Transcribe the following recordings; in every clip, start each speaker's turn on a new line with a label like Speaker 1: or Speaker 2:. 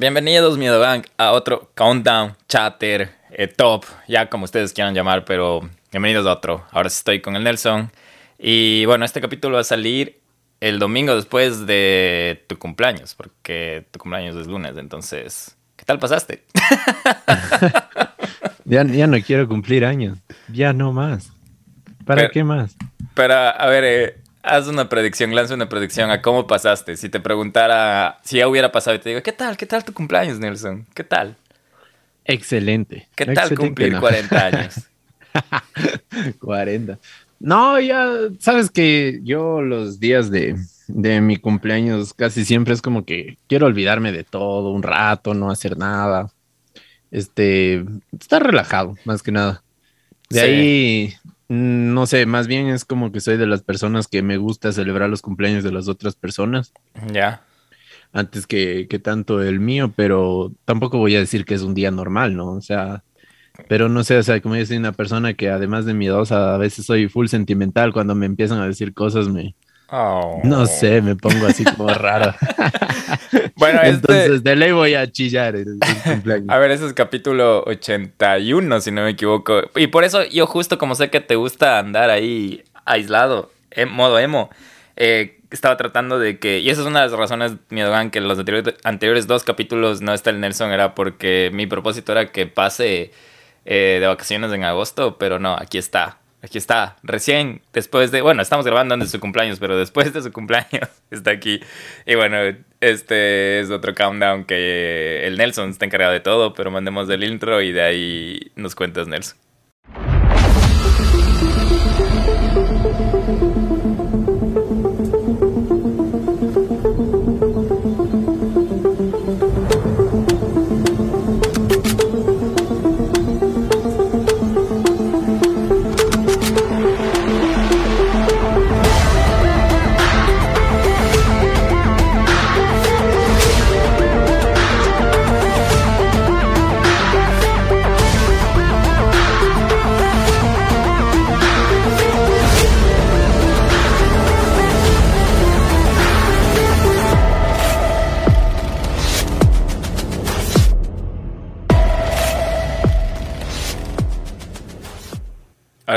Speaker 1: Bienvenidos, Miedo Bank, a otro Countdown Chatter eh, Top, ya como ustedes quieran llamar, pero bienvenidos a otro. Ahora sí estoy con el Nelson. Y bueno, este capítulo va a salir el domingo después de tu cumpleaños, porque tu cumpleaños es lunes, entonces, ¿qué tal pasaste?
Speaker 2: ya, ya no quiero cumplir años, ya no más. ¿Para qué más?
Speaker 1: Pero, a ver, eh, haz una predicción, lanza una predicción a cómo pasaste. Si te preguntara, si ya hubiera pasado y te digo, ¿qué tal? ¿Qué tal tu cumpleaños, Nelson? ¿Qué tal?
Speaker 2: Excelente.
Speaker 1: ¿Qué tal cumplir 40 años?
Speaker 2: 40. No, ya sabes que yo los días de, de, mi cumpleaños casi siempre es como que quiero olvidarme de todo un rato, no hacer nada. Este, estar relajado, más que nada. De ahí, no sé, más bien es como que soy de las personas que me gusta celebrar los cumpleaños de las otras personas.
Speaker 1: Ya.
Speaker 2: Antes que, que tanto el mío, pero tampoco voy a decir que es un día normal, ¿no? O sea, pero no sé, o sea, como yo soy una persona que además de miedosa, a veces soy full sentimental, cuando me empiezan a decir cosas me...
Speaker 1: Oh.
Speaker 2: No sé, me pongo así como raro.
Speaker 1: bueno,
Speaker 2: este entonces de ley voy a chillar el.
Speaker 1: A ver, ese es capítulo 81, si no me equivoco. Y por eso yo justo como sé que te gusta andar ahí aislado, en modo emo, eh, estaba tratando de que, y esa es una de las razones, Miedogan, que en los anteriores, anteriores dos capítulos no está el Nelson, era porque mi propósito era que pase eh, de vacaciones en agosto, pero no, aquí está. Aquí está, recién después de, bueno, estamos grabando antes de su cumpleaños, pero después de su cumpleaños está aquí. Y bueno, este es otro countdown que el Nelson está encargado de todo, pero mandemos el intro y de ahí nos cuentas, Nelson.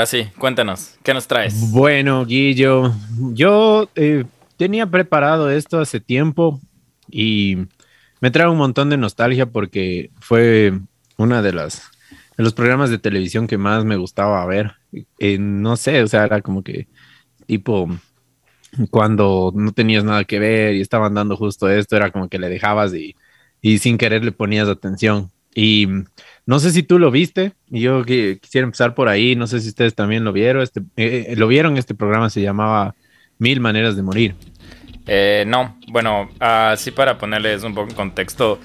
Speaker 1: Ahora sí, cuéntanos, ¿qué nos traes?
Speaker 2: Bueno, Guillo, yo eh, tenía preparado esto hace tiempo y me trae un montón de nostalgia porque fue una de los programas de televisión que más me gustaba ver. Eh, no sé, o sea, era como que tipo cuando no tenías nada que ver y estaban dando justo esto, era como que le dejabas y, y sin querer le ponías atención. Y no sé si tú lo viste, y yo quisiera empezar por ahí, no sé si ustedes también lo vieron, este, eh, eh, lo vieron, este programa se llamaba Mil Maneras de Morir.
Speaker 1: Eh, no, bueno, así para ponerles un poco en contexto,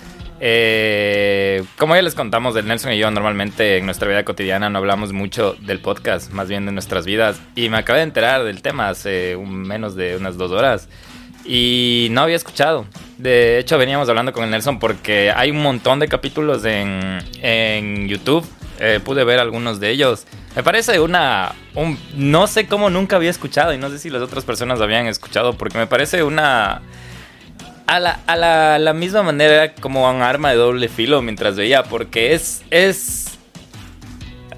Speaker 1: como ya les contamos del Nelson y yo, normalmente en nuestra vida cotidiana no hablamos mucho del podcast, más bien de nuestras vidas, y me acabé de enterar del tema hace menos de unas dos horas. Y no había escuchado. De hecho, veníamos hablando con el Nelson porque hay un montón de capítulos en, YouTube. Eh, pude ver algunos de ellos. Me parece una... Un, no sé cómo nunca había escuchado y no sé si las otras personas habían escuchado porque me parece una... A la, a la, misma manera como un arma de doble filo mientras veía porque es... es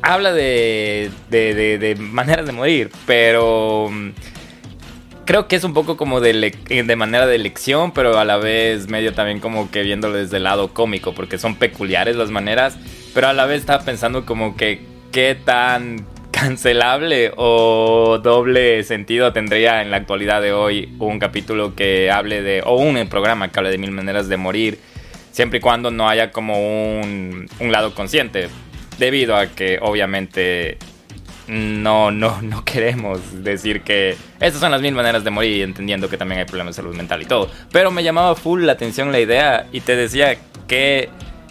Speaker 1: habla de, de, de maneras de morir, pero creo que es un poco como de, de manera de elección, pero a la vez medio también como que viéndolo desde el lado cómico, porque son peculiares las maneras, pero a la vez estaba pensando como que qué tan cancelable o doble sentido tendría en la actualidad de hoy un capítulo que hable de, o un programa que hable de mil maneras de morir, siempre y cuando no haya como un, un lado consciente, debido a que obviamente no, no, no queremos decir que estas son las mil maneras de morir, entendiendo que también hay problemas de salud mental y todo. Pero me llamaba full la atención la idea y te decía que,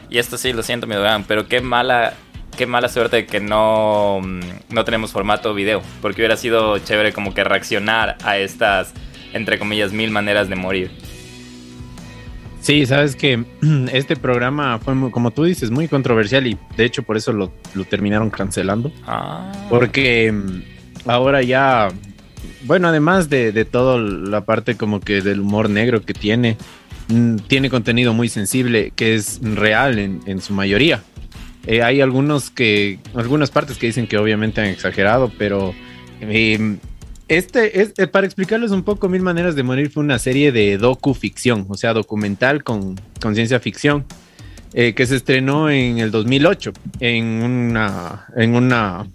Speaker 1: y esto sí lo siento, mi Dogan, pero qué mala, qué mala suerte que no, mm, no tenemos formato video, porque hubiera sido chévere como que reaccionar a estas, entre comillas, mil maneras de morir.
Speaker 2: Sí, sabes que este programa fue, como tú dices, muy controversial y de hecho por eso lo, terminaron cancelando.
Speaker 1: Ah.
Speaker 2: Porque mm, ahora ya, bueno, además de, de toda la parte como que del humor negro que tiene, mm, tiene contenido muy sensible que es real en, su mayoría. Eh, hay algunos que, algunas partes que dicen que obviamente han exagerado, pero em, este es, eh, para explicarles un poco Mil Maneras de Morir, fue una serie de docu-ficción, o sea, documental con, con ciencia ficción, eh, que se estrenó en el 2008 en una, en una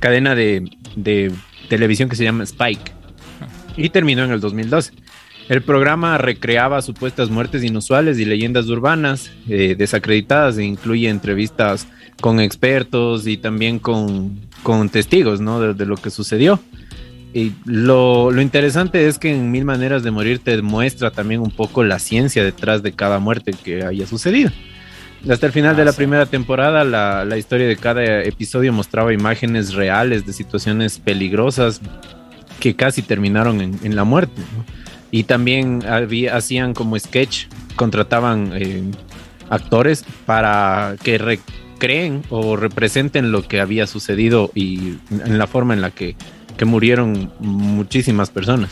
Speaker 2: cadena de, de televisión que se llama Spike y terminó en el 2012. El programa recreaba supuestas muertes inusuales y leyendas urbanas eh, desacreditadas e incluye entrevistas con expertos y también con, con testigos ¿no? de, lo que sucedió. Y lo, lo, interesante es que en Mil Maneras de Morir te muestra también un poco la ciencia detrás de cada muerte que haya sucedido. Hasta el final de la primera temporada, la, la, historia de cada episodio mostraba imágenes reales de situaciones peligrosas que casi terminaron en, en la muerte. ¿no? Y también había, hacían como sketch, contrataban eh, actores para que recreen o representen lo que había sucedido y en la forma en la que, que murieron muchísimas personas.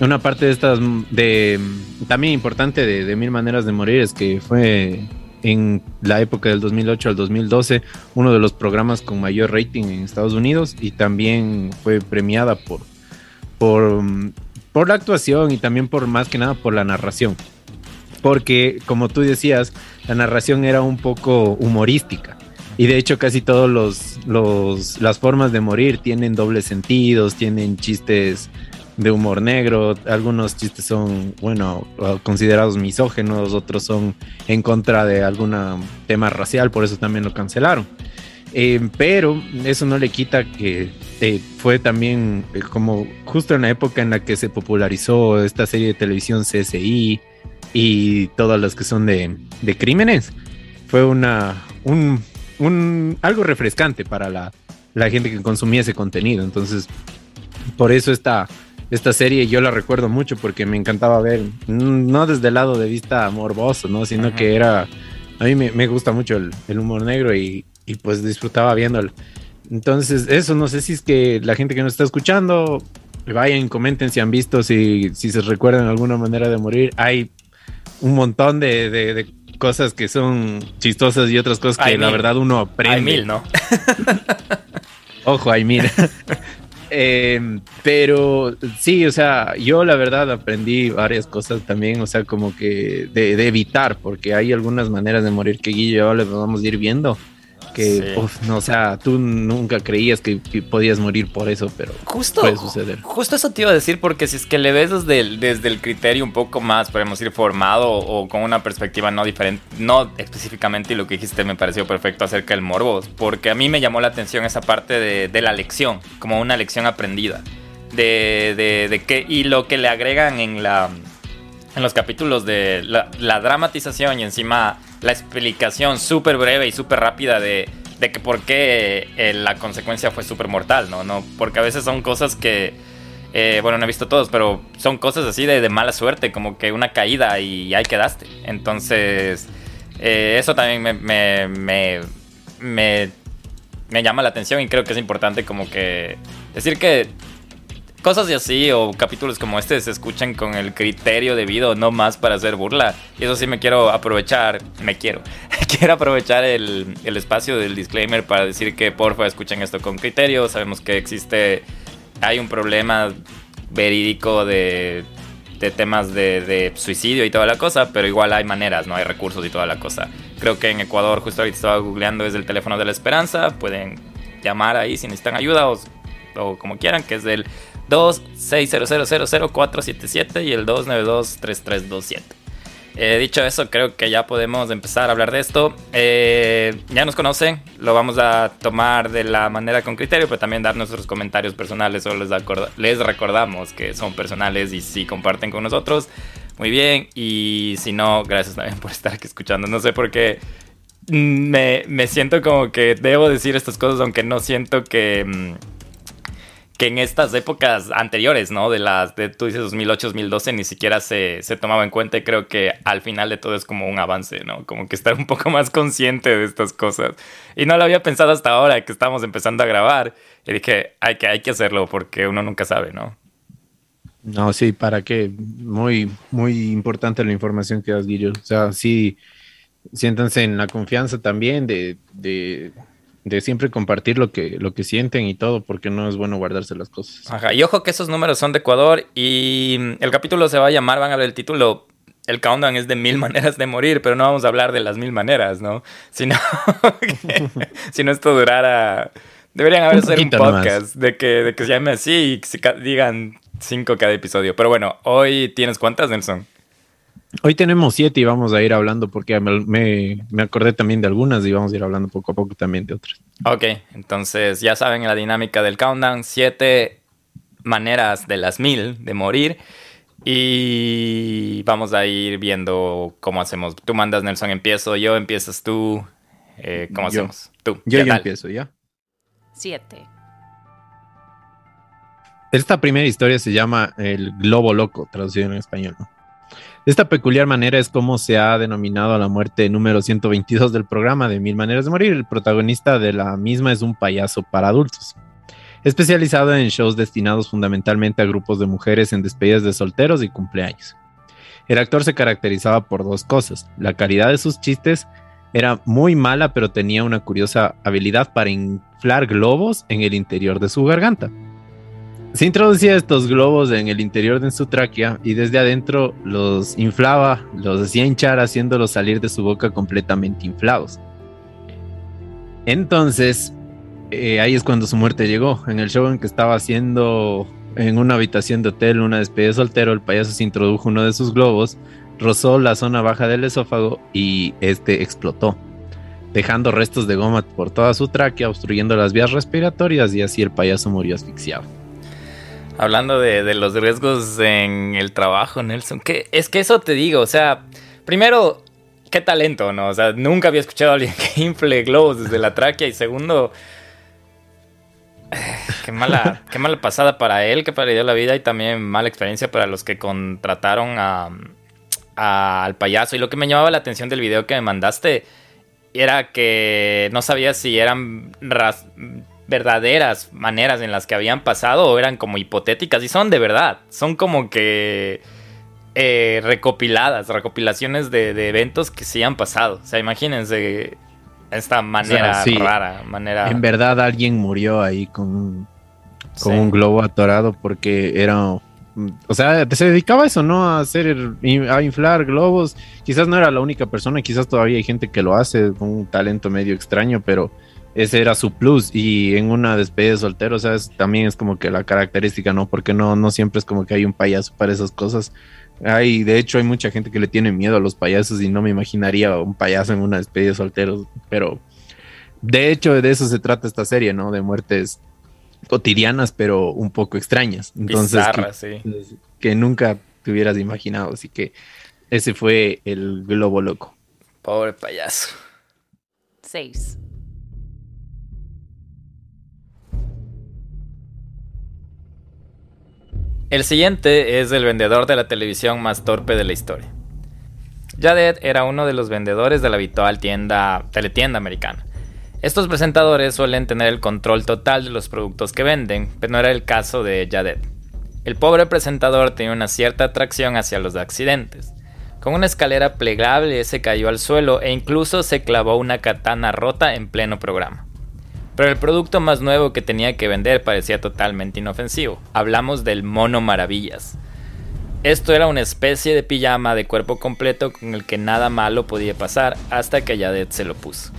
Speaker 2: Una parte de estas, de, también importante de, de Mil Maneras de Morir es que fue en la época del 2008 al 2012 uno de los programas con mayor rating en Estados Unidos y también fue premiada por, por por la actuación y también por más que nada por la narración. Porque, como tú decías, la narración era un poco humorística. Y de hecho casi todos los, los las formas de morir tienen dobles sentidos, tienen chistes de humor negro, algunos chistes son, bueno, considerados misógenos, otros son en contra de algún tema racial, por eso también lo cancelaron. Eh, pero eso no le quita que eh, fue también eh, como justo en la época en la que se popularizó esta serie de televisión CSI y todas las que son de, crímenes. Fue una un, algo refrescante para la, gente que consumía ese contenido. Entonces, por eso esta, esta serie yo la recuerdo mucho porque me encantaba ver, no desde el lado de vista morboso, ¿no? sino que era, a mí me, gusta mucho el humor negro y, y pues disfrutaba viéndolo. Entonces, eso no sé si es que la gente que nos está escuchando, vayan, comenten si han visto, si, si se recuerdan alguna manera de morir. Hay un montón de, de, cosas que son chistosas y otras cosas que la verdad uno aprende.
Speaker 1: Hay mil, ¿no?
Speaker 2: Ojo, hay mil. Eh, pero sí, o sea, yo la verdad aprendí varias cosas también, o sea, como que de, de evitar, porque hay algunas maneras de morir que Guillo y yo les vamos a ir viendo que, no, o sea, tú nunca creías que, podías morir por eso, pero
Speaker 1: justo, puede suceder. Justo eso te iba a decir, porque si es que le ves desde el, desde el criterio un poco más, podemos decir, formado o con una perspectiva no diferente, no específicamente, y lo que dijiste me pareció perfecto acerca del morbo, porque a mí me llamó la atención esa parte de, de la lección, como una lección aprendida. De, de, de que, y lo que le agregan en la en los capítulos de la, dramatización y encima la explicación súper breve y súper rápida de, de, que por qué eh, la consecuencia fue súper mortal, ¿no? ¿no? Porque a veces son cosas que, eh, bueno, no he visto todos, pero son cosas así de, de, mala suerte, como que una caída y ahí quedaste. Entonces, eh, eso también me, me, me, me llama la atención y creo que es importante como que decir que cosas así o capítulos como este se escuchan con el criterio debido, no más para hacer burla. Y eso sí me quiero aprovechar, me quiero, quiero aprovechar el, el espacio del disclaimer para decir que porfa escuchen esto con criterio. Sabemos que existe, hay un problema verídico de, de temas de, de, suicidio y toda la cosa, pero igual hay maneras, no hay recursos y toda la cosa. Creo que en Ecuador, justo ahorita estaba googleando, es el teléfono de la esperanza, pueden llamar ahí si necesitan ayuda o, o como quieran, que es del 26000477 y el 2923327. Eh, dicho eso, creo que ya podemos empezar a hablar de esto. Eh, ya nos conocen, lo vamos a tomar de la manera con criterio, pero también dar nuestros comentarios personales. Solo les, les recordamos que son personales y si comparten con nosotros, muy bien. Y si no, gracias también por estar aquí escuchando. No sé por qué me, me siento como que debo decir estas cosas, aunque no siento que mm, que en estas épocas anteriores, ¿no? De las, de, tú dices 2008, 2012, ni siquiera se, se, tomaba en cuenta y creo que al final de todo es como un avance, ¿no? Como que estar un poco más consciente de estas cosas. Y no lo había pensado hasta ahora que estamos empezando a grabar y dije, hay que, hay que hacerlo porque uno nunca sabe, ¿no?
Speaker 2: No, sí, para qué. Muy, muy importante la información que das, Guillo. O sea, sí, siéntanse en la confianza también de, de, de, siempre compartir lo que, lo que sienten y todo, porque no es bueno guardarse las cosas.
Speaker 1: Ajá, y ojo que esos números son de Ecuador y el capítulo se va a llamar, van a ver el título, el countdown es de mil maneras de morir, pero no vamos a hablar de las mil maneras, ¿no? Sino, si no esto durara... Deberían haber un, un podcast de que, de que se llame así y que digan cinco cada episodio. Pero bueno, hoy tienes cuántas, Nelson?
Speaker 2: Hoy tenemos siete y vamos a ir hablando porque me, me, acordé también de algunas y vamos a ir hablando poco a poco también de otras.
Speaker 1: Ok, entonces ya saben la dinámica del countdown, siete maneras de las mil de morir y vamos a ir viendo cómo hacemos. Tú mandas Nelson, empiezo, yo empiezas tú. Eh, ¿Cómo hacemos? Tú.
Speaker 2: Yo, yo empiezo, ¿ya?
Speaker 3: Siete.
Speaker 2: Esta primera historia se llama El Globo Loco, traducido en español. De esta peculiar manera es como se ha denominado a la muerte número 122 del programa de Mil Maneras de Morir. El protagonista de la misma es un payaso para adultos, especializado en shows destinados fundamentalmente a grupos de mujeres en despedidas de solteros y cumpleaños. El actor se caracterizaba por dos cosas. La calidad de sus chistes era muy mala, pero tenía una curiosa habilidad para inflar globos en el interior de su garganta. Se introducía estos globos en el interior de su tráquea y desde adentro los inflaba, los hacía hinchar haciéndolos salir de su boca completamente inflados. Entonces, eh, ahí es cuando su muerte llegó. En el show en que estaba haciendo en una habitación de hotel una despedida de soltero, el payaso se introdujo uno de sus globos, rozó la zona baja del esófago y este explotó, dejando restos de goma por toda su tráquea, obstruyendo las vías respiratorias y así el payaso murió asfixiado.
Speaker 1: Hablando de, los riesgos en el trabajo, Nelson, que es que eso te digo, o sea, primero, qué talento, ¿no? O sea, nunca había escuchado a alguien que infle globos desde la tráquea y segundo, qué mala, qué mala pasada para él que perdió la vida y también mala experiencia para los que contrataron al payaso. Y lo que me llamaba la atención del video que me mandaste era que no sabía si eran verdaderas maneras en las que habían pasado o eran como hipotéticas y son de verdad, son como que eh, recopiladas, recopilaciones de, eventos que sí han pasado. O sea, imagínense esta manera rara, manera...
Speaker 2: En verdad alguien murió ahí con, con un globo atorado porque era... O sea, se dedicaba a eso, ¿no? A hacer, a inflar globos. Quizás no era la única persona, quizás todavía hay gente que lo hace con un talento medio extraño, pero ese era su plus y en una despedida de soltero, ¿sabes? También es como que la característica, ¿no? Porque no, no siempre es como que hay un payaso para esas cosas. Hay, de hecho, hay mucha gente que le tiene miedo a los payasos y no me imaginaría un payaso en una despedida de solteros, pero de hecho de eso se trata esta serie, ¿no? De muertes cotidianas, pero un poco extrañas. Entonces, que, que nunca te hubieras imaginado. Así que ese fue el globo loco.
Speaker 1: Pobre payaso.
Speaker 3: Seis.
Speaker 1: El siguiente es el vendedor de la televisión más torpe de la historia. Jadet era uno de los vendedores de la habitual tienda, teletienda americana. Estos presentadores suelen tener el control total de los productos que venden, pero no era el caso de Jadet. El pobre presentador tenía una cierta atracción hacia los accidentes. Con una escalera plegable se cayó al suelo e incluso se clavó una katana rota en pleno programa. Pero el producto más nuevo que tenía que vender parecía totalmente inofensivo. Hablamos del mono maravillas. Esto era una especie de pijama de cuerpo completo con el que nada malo podía pasar hasta que Yadet se lo puso.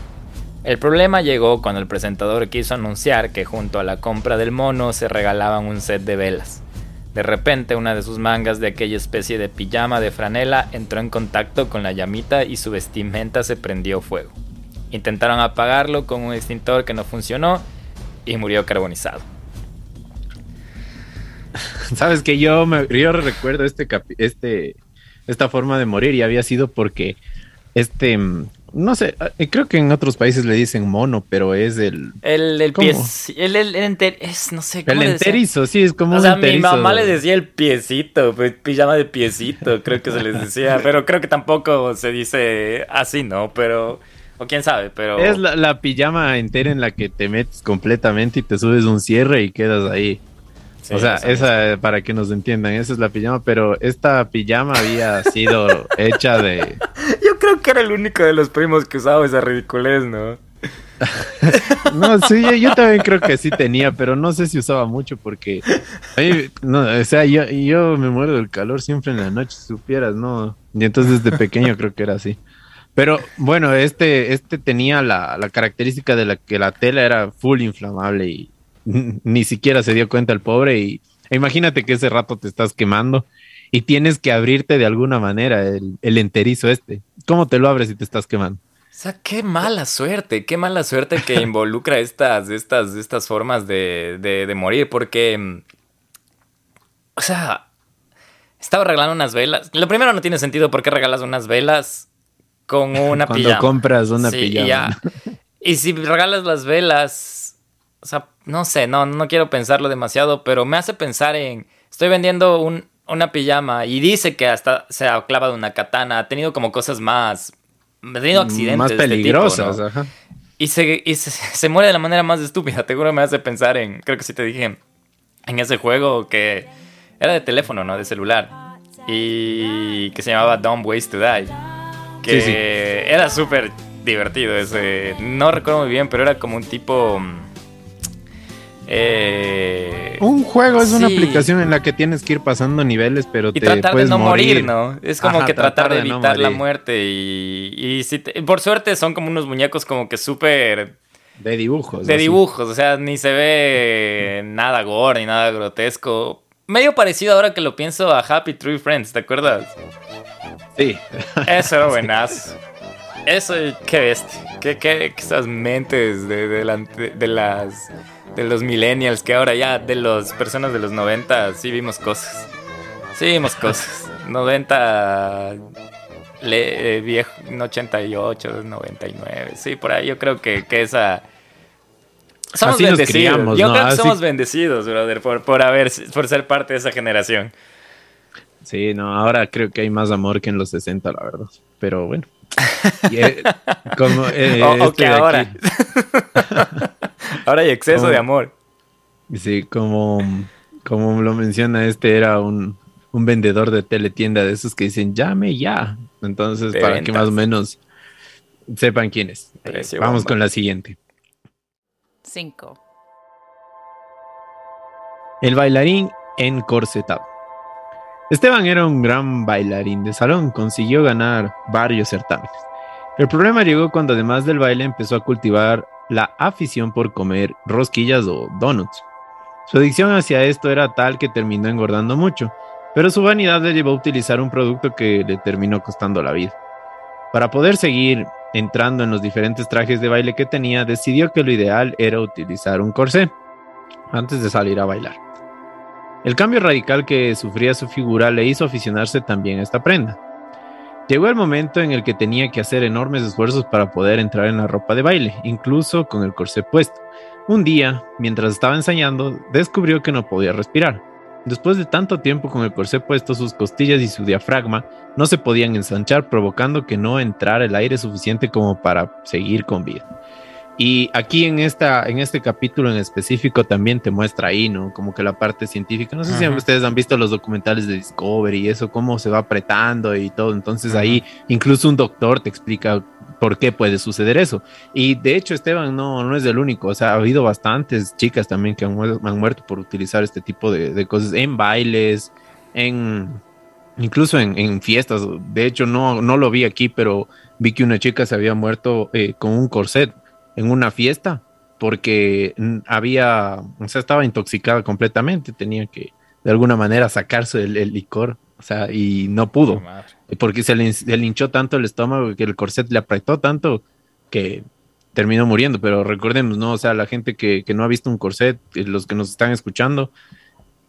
Speaker 1: El problema llegó cuando el presentador quiso anunciar que junto a la compra del mono se regalaban un set de velas. De repente una de sus mangas de aquella especie de pijama de franela entró en contacto con la llamita y su vestimenta se prendió fuego. Intentaron apagarlo con un extintor que no funcionó y murió carbonizado.
Speaker 2: Sabes que yo me yo recuerdo este este esta forma de morir y había sido porque este no sé, eh, creo que en otros países le dicen mono, pero es el
Speaker 1: el el pie el, el, enter, es no sé
Speaker 2: cómo El enterizo, sí, es como
Speaker 1: o sea, mi mamá le decía el piecito, pues, pijama de piecito, creo que se les decía, pero creo que tampoco se dice así, ¿no? Pero o quién sabe, pero.
Speaker 2: Es la, pijama entera en la que te metes completamente y te subes un cierre y quedas ahí. o sea, esa, para que nos entiendan, esa es la pijama, pero esta pijama había sido hecha de...
Speaker 1: Yo creo que era el único de los primos que usaba esa ridiculez, ¿no?
Speaker 2: no, sí, yo, también creo que sí tenía, pero no sé si usaba mucho porque, no, o sea, yo, yo me muero del calor siempre en la noche, supieras, ¿no? Y entonces de pequeño creo que era así. Pero bueno, este, este tenía la, la característica de la que la tela era full inflamable y ni siquiera se dio cuenta el pobre y imagínate que ese rato te estás quemando y tienes que abrirte de alguna manera el, el enterizo este. ¿Cómo te lo abres si te estás quemando?
Speaker 1: O sea, qué mala suerte, qué mala suerte que involucra estas, estas, estas formas de, de, morir, porque, o sea, estaba regalando unas velas. Lo primero no tiene sentido por qué regalas unas velas con una
Speaker 2: Cuando compras una pijama.
Speaker 1: Y si regalas las velas, o sea, no sé, no, no quiero pensarlo demasiado, pero me hace pensar en, estoy vendiendo un, una pijama y dice que hasta se ha clavado una katana, ha tenido como cosas más, ha tenido accidentes.
Speaker 2: Más peligrosas, ajá.
Speaker 1: Y, se, y se, muere de la manera más estúpida, te juro me hace pensar en, creo que sí te dije, en ese juego que era de teléfono, ¿no? De celular. Y que se llamaba Dumb Ways to Die. Que era súper divertido ese. No recuerdo muy bien, pero era como un tipo
Speaker 2: eh, un juego es una aplicación en la que tienes que ir pasando niveles, pero
Speaker 1: y tratar de no morir. ¿no? Es como que tratar, de evitar la muerte y, si por suerte son como unos muñecos como que súper
Speaker 2: de dibujos.
Speaker 1: De dibujos, o sea, ni se ve nada gore ni nada grotesco. Medio parecido ahora que lo pienso a Happy Tree Friends, ¿te acuerdas?
Speaker 2: Sí.
Speaker 1: Eso era buenazo. Eso, qué bestia. Qué, qué, esas mentes de, de, de las de los millennials, que ahora ya de las personas de los 90 sí vimos cosas. Sí vimos cosas. 90 le, eh, viejo, 88, 99. Sí, por ahí yo creo que, que esa somos bendecidos. yo creo que somos bendecidos, brother, por, por haber por ser parte de esa generación.
Speaker 2: Sí, no, ahora creo que hay más amor que en los 60, la verdad. Pero bueno. Eh, como,
Speaker 1: eh, o, este ahora. ahora hay exceso de amor.
Speaker 2: Sí, como, como lo menciona, este era un, vendedor de teletienda de esos que dicen llame ya. Entonces, para que más o menos sepan quién es. vamos con la siguiente. El bailarín encorsetado. Esteban era un gran bailarín de salón, consiguió ganar varios certámenes. El problema llegó cuando además del baile empezó a cultivar la afición por comer rosquillas o donuts. Su adicción hacia esto era tal que terminó engordando mucho, pero su vanidad le llevó a utilizar un producto que le terminó costando la vida. Para poder seguir entrando en los diferentes trajes de baile que tenía, decidió que lo ideal era utilizar un corsé antes de salir a bailar. El cambio radical que sufría su figura le hizo aficionarse también a esta prenda. Llegó el momento en el que tenía que hacer enormes esfuerzos para poder entrar en la ropa de baile, incluso con el corsé puesto. Un día, mientras estaba ensayando, descubrió que no podía respirar. Después de tanto tiempo con el corsé puesto, sus costillas y su diafragma no se podían ensanchar, provocando que no entrara el aire suficiente como para seguir con vida. Y aquí en, esta, en este capítulo en específico también te muestra ahí, ¿no? Como que la parte científica. No sé si ustedes han visto los documentales de Discovery y eso, cómo se va apretando y todo. Entonces ahí incluso un doctor te explica por qué puede suceder eso. Y de hecho Esteban no, no es el único. O sea, ha habido bastantes chicas también que han, muerto por utilizar este tipo de, cosas en bailes, en... Incluso en, fiestas, de hecho no, no lo vi aquí, pero vi que una chica se había muerto eh, con un corset en una fiesta porque había, o sea, estaba intoxicada completamente, tenía que de alguna manera sacarse el, licor, o sea, y no pudo, porque se le, hinchó tanto el estómago que el corset le apretó tanto que terminó muriendo, pero recordemos, ¿no? O sea, la gente que, no ha visto un corset, eh, los que nos están escuchando,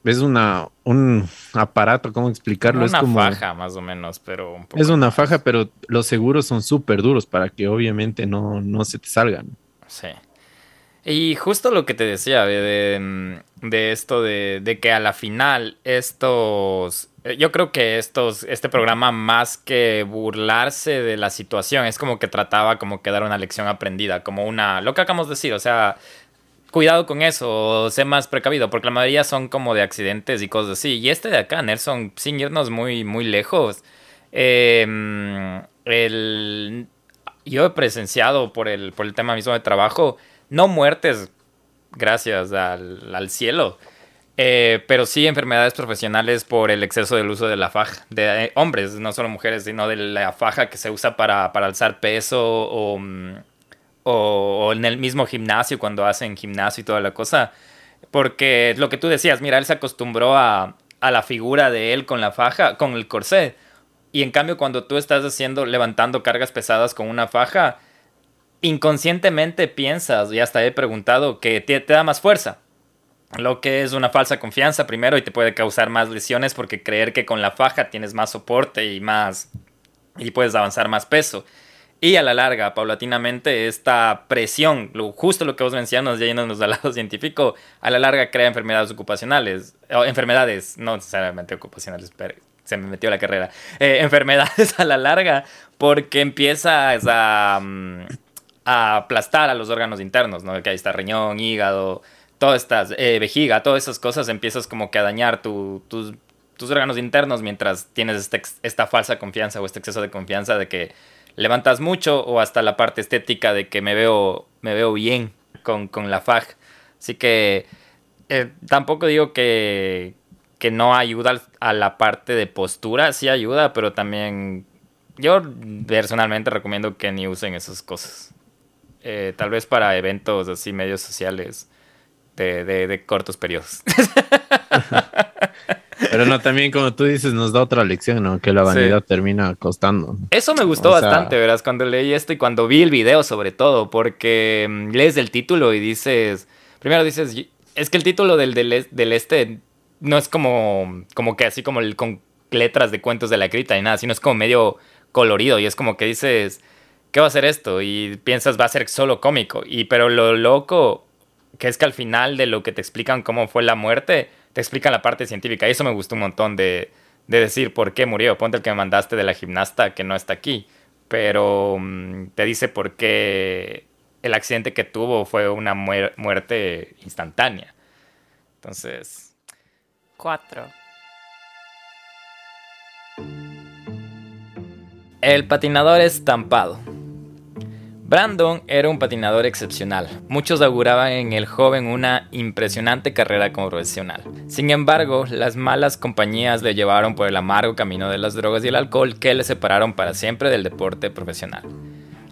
Speaker 2: es una, un aparato, ¿cómo explicarlo?
Speaker 1: Una
Speaker 2: es como,
Speaker 1: faja más o menos, pero un
Speaker 2: Es una faja, pero los seguros son súper duros para que obviamente no, no se te salgan.
Speaker 1: Sí. Y justo lo que te decía de, de, esto de, de, que a la final estos... Eh, yo creo que estos, este programa más que burlarse de la situación, es como que trataba como que dar una lección aprendida, como una... Lo que acabamos de decir, o sea, cuidado con eso, sé más precavido, porque la mayoría son como de accidentes y cosas así. Y este de acá, Nelson, sin irnos muy, muy lejos, em, el, yo he presenciado por el, por el tema mismo de trabajo, no muertes gracias al cielo, eh, pero sí enfermedades profesionales por el exceso del uso de la faja, de eh, hombres, no solo mujeres, sino de la faja que se usa para, para alzar peso o, mm, o, en el mismo gimnasio cuando hacen gimnasio y toda la cosa. Porque lo que tú decías, mira, él se acostumbró a, a la figura de él con la faja, con el corsé. Y en cambio, cuando tú estás haciendo, levantando cargas pesadas con una faja, inconscientemente piensas, y hasta he preguntado, que te da más fuerza lo que es una falsa confianza primero y te puede causar más lesiones porque creer que con la faja tienes más soporte y más y puedes avanzar más peso. Y a la larga, paulatinamente, esta presión, lo, justo lo que vos mencionas, ya yéndonos al lado científico, a la larga crea enfermedades ocupacionales, o enfermedades, no necesariamente ocupacionales, pero se me metió la carrera, eh, enfermedades a la larga, porque empiezas a, mm, a aplastar a los órganos internos, ¿no? Que ahí está riñón, hígado, todas estas, eh, vejiga, todas esas cosas, empiezas como que a dañar tus, tus órganos internos mientras tienes este, esta falsa confianza o este exceso de confianza de que levantas mucho o hasta la parte estética de que me veo, me veo bien con, la FAG. Así que eh, tampoco digo que, que no ayuda a la parte de postura, sí ayuda, pero también yo personalmente recomiendo que ni usen esas cosas. Eh, tal vez para eventos así medios sociales de, cortos periodos.
Speaker 2: Pero no, también como tú dices, nos da otra lección, ¿no? Que la vanidad termina costando.
Speaker 1: Eso me gustó bastante, verás, cuando leí esto y cuando vi el video sobre todo, porque mm, lees el título y dices, primero dices, es que el título del, del, este no es como, como que así como el, con letras de cuentos de la crita y nada, sino es como medio colorido y es como que dices, ¿qué va a ser esto? Y piensas, va a ser solo cómico. Y pero lo loco que es que al final de lo que te explican cómo fue la muerte, te explican la parte científica. Y eso me gustó un montón de, decir por qué murió. Ponte el que me mandaste de la gimnasta que no está aquí. Pero mm, te dice por qué el accidente que tuvo fue una muerte instantánea. Entonces...
Speaker 3: Cuatro.
Speaker 1: El patinador estampado. Brandon era un patinador excepcional. Muchos auguraban en el joven una impresionante carrera como profesional. Sin embargo, las malas compañías le llevaron por el amargo camino de las drogas y el alcohol que le separaron para siempre del deporte profesional.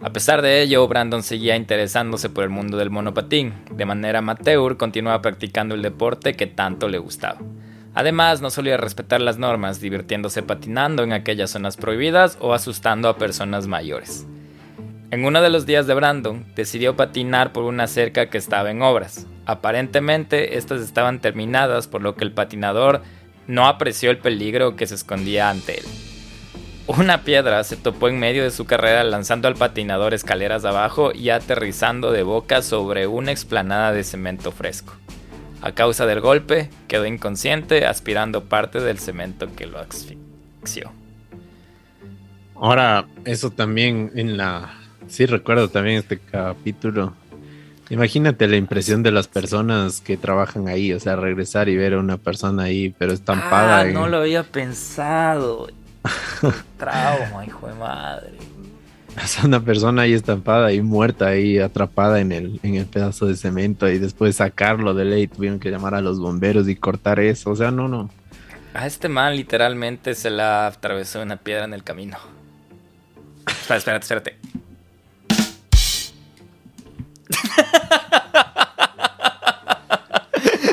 Speaker 1: A pesar de ello, Brandon seguía interesándose por el mundo del monopatín. De manera amateur, continuaba practicando el deporte que tanto le gustaba. Además, no solía respetar las normas, divirtiéndose patinando en aquellas zonas prohibidas o asustando a personas mayores. En uno de los días de Brandon, decidió patinar por una cerca que estaba en obras. Aparentemente, estas estaban terminadas, por lo que el patinador no apreció el peligro que se escondía ante él. Una piedra se topó en medio de su carrera lanzando al patinador escaleras abajo y aterrizando de boca sobre una explanada de cemento fresco. A causa del golpe, quedó inconsciente aspirando parte del cemento que lo asfixió.
Speaker 2: Ahora, eso también en la Sí, recuerdo también este capítulo. Imagínate la impresión de las personas que trabajan ahí, o sea, regresar y ver a una persona ahí, pero estampada.
Speaker 1: Ah, no lo había pensado. Trauma, hijo de madre.
Speaker 2: O sea, una persona ahí estampada y muerta ahí, atrapada en el, en el pedazo de cemento y después sacarlo de ley, tuvieron que llamar a los bomberos y cortar eso, o sea, no, no.
Speaker 1: A este man literalmente se la atravesó una piedra en el camino. Espérate, espérate, espérate.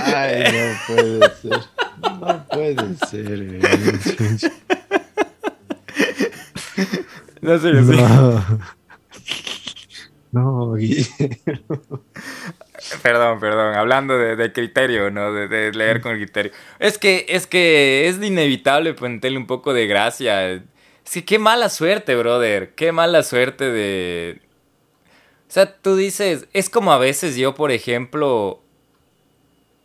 Speaker 2: Ay, no puede ser. No puede ser.
Speaker 1: No sé,
Speaker 2: no. No,
Speaker 1: Perdón, perdón. Hablando de, criterio, ¿no? De, leer con criterio. Es que, es que es inevitable ponerle un poco de gracia. Es que qué mala suerte, brother. Qué mala suerte de, o sea, tú dices, es como a veces yo, por ejemplo,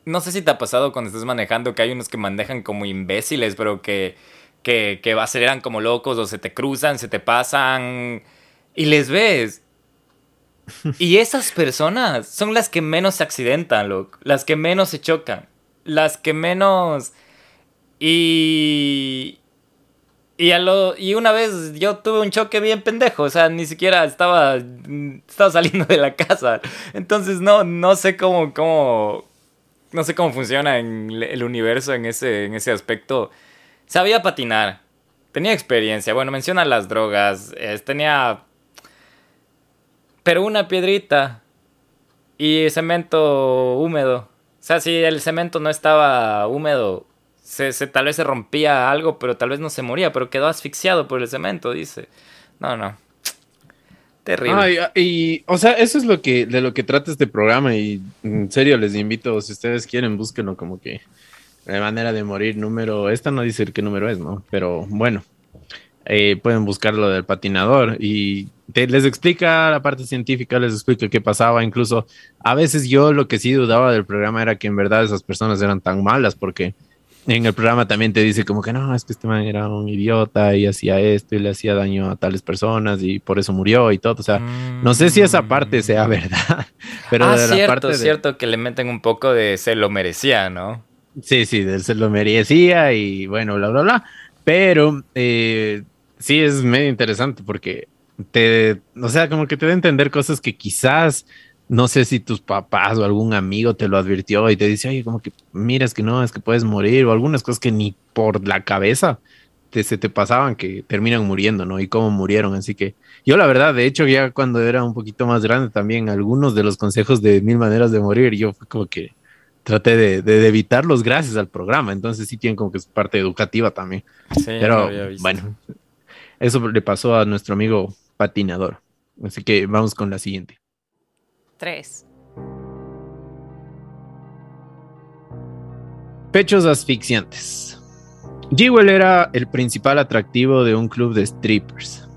Speaker 1: no sé si te ha pasado cuando estás manejando que hay unos que manejan como imbéciles, pero que, que, que aceleran como locos o se te cruzan, se te pasan y les ves. Y esas personas son las que menos se accidentan, loco. Las que menos se chocan. Las que menos... Y... Y, a lo, y una vez yo tuve un choque bien pendejo, o sea, ni siquiera estaba, estaba saliendo de la casa. Entonces no, no sé cómo, cómo, no sé cómo funciona el universo en ese, en ese aspecto. Sabía patinar, tenía experiencia, bueno, menciona las drogas, tenía... Pero una piedrita y cemento húmedo. O sea, si el cemento no estaba húmedo, se, tal vez se rompía algo, pero tal vez no se moría, pero quedó asfixiado por el cemento, dice. No, no. Terrible.
Speaker 2: y, o sea, eso es lo que, de lo que trata este programa y en serio les invito, si ustedes quieren, búsquenlo como que de manera de morir número, esta no dice qué número es, ¿no? Pero bueno, eh, pueden buscar lo del patinador y les explica la parte científica, les explica qué pasaba, incluso a veces yo lo que sí dudaba del programa era que en verdad esas personas eran tan malas porque en el programa también te dice como que no, es que este man era un idiota y hacía esto y le hacía daño a tales personas y por eso murió y todo. O sea, no sé si esa parte sea
Speaker 1: mm.
Speaker 2: verdad, pero
Speaker 1: ah,
Speaker 2: de
Speaker 1: la cierto, parte cierto que le meten un poco de se lo merecía, ¿no?
Speaker 2: Sí, sí, de se lo merecía y bueno, bla, bla, bla. Pero eh, sí es medio interesante porque te, o sea, como que te da a entender cosas que quizás no sé si tus papás o algún amigo te lo advirtió y te dice, oye, como que miras que no, es que puedes morir o algunas cosas que ni por la cabeza te, se te pasaban que terminan muriendo, ¿no? Y cómo murieron. Así que yo la verdad, de hecho, ya cuando era un poquito más grande también, algunos de los consejos de mil maneras de morir, yo fue como que traté de, de, evitarlos gracias al programa. Entonces sí tienen como que es parte educativa también. Sí, Pero bueno, eso le pasó a nuestro amigo patinador. Así que vamos con la siguiente.
Speaker 3: 3.
Speaker 2: Pechos asfixiantes. Jewel era el principal atractivo de un club de strippers.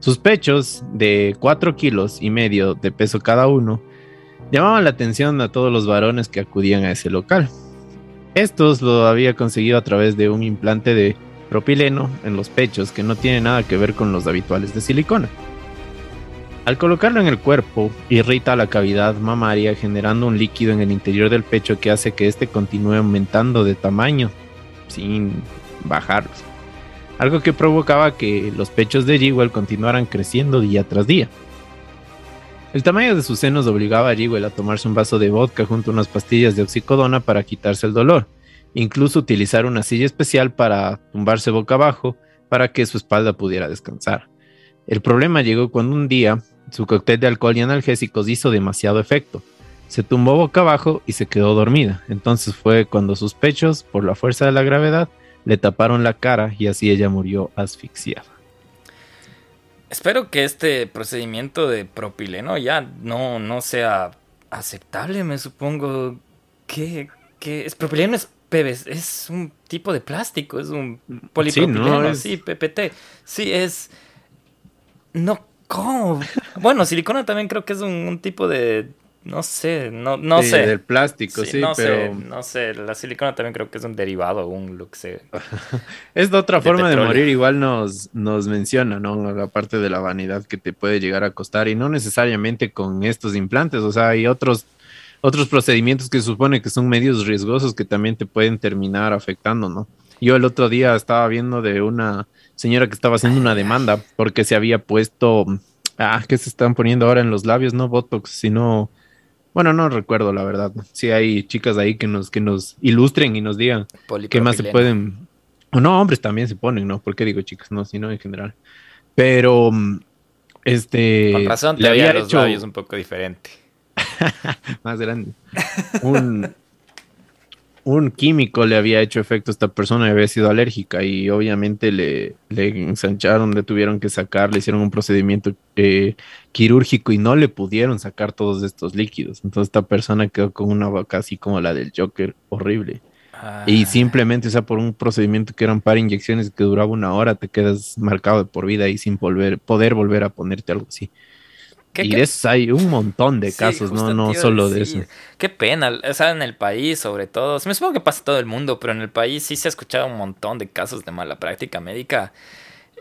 Speaker 2: Sus pechos, de 4 kilos y medio de peso cada uno, llamaban la atención a todos los varones que acudían a ese local. Estos lo había conseguido a través de un implante de propileno en los pechos que no tiene nada que ver con los habituales de silicona. Al colocarlo en el cuerpo, irrita la cavidad mamaria generando un líquido en el interior del pecho que hace que éste continúe aumentando de tamaño sin bajar. Algo que provocaba que los pechos de Jewel continuaran creciendo día tras día. El tamaño de sus senos obligaba a Jewel a tomarse un vaso de vodka junto a unas pastillas de oxicodona para quitarse el dolor, incluso utilizar una silla especial para tumbarse boca abajo para que su espalda pudiera descansar. El problema llegó cuando un día su cóctel de alcohol y analgésicos hizo demasiado efecto. Se tumbó boca abajo y se quedó dormida. Entonces fue cuando sus pechos, por la fuerza de la gravedad, le taparon la cara y así ella murió asfixiada.
Speaker 1: Espero que este procedimiento de propileno ya no, no sea aceptable, me supongo. que es propileno es es un tipo de plástico, es un polipropileno, sí, PPT. Sí, es no ¿Cómo? Bueno, silicona también creo que es un, tipo de. No sé, no, no sí, sé.
Speaker 2: Del plástico, sí,
Speaker 1: no
Speaker 2: pero.
Speaker 1: Sé, no sé, la silicona también creo que es un derivado, un look.
Speaker 2: es de otra forma de morir, igual nos, nos menciona, ¿no? La parte de la vanidad que te puede llegar a costar y no necesariamente con estos implantes, o sea, hay otros. Otros procedimientos que se supone que son medios riesgosos que también te pueden terminar afectando, ¿no? Yo el otro día estaba viendo de una señora que estaba haciendo una demanda porque se había puesto, ah, que se están poniendo ahora en los labios, no Botox, sino, bueno, no recuerdo la verdad. Si hay chicas ahí que nos, que nos ilustren y nos digan qué más se pueden, o no, hombres también se ponen, ¿no? ¿Por qué digo chicas? No, sino en general. Pero, este...
Speaker 1: Con razón, te le había los labios un poco diferente.
Speaker 2: más grande. Un un químico le había hecho efecto a esta persona y había sido alérgica y obviamente le, le ensancharon, le tuvieron que sacar, le hicieron un procedimiento eh, quirúrgico y no le pudieron sacar todos estos líquidos. Entonces esta persona quedó con una boca así como la del Joker, horrible. Y ah. simplemente, o sea, por un procedimiento que eran para inyecciones que duraba una hora, te quedas marcado de por vida y sin volver, poder volver a ponerte algo así y de hay un montón de casos, no, no solo de eso.
Speaker 1: Qué pena, o sea, en el país sobre todo, me supongo que pasa todo el mundo, pero en el país sí se ha escuchado un montón de casos de mala práctica médica.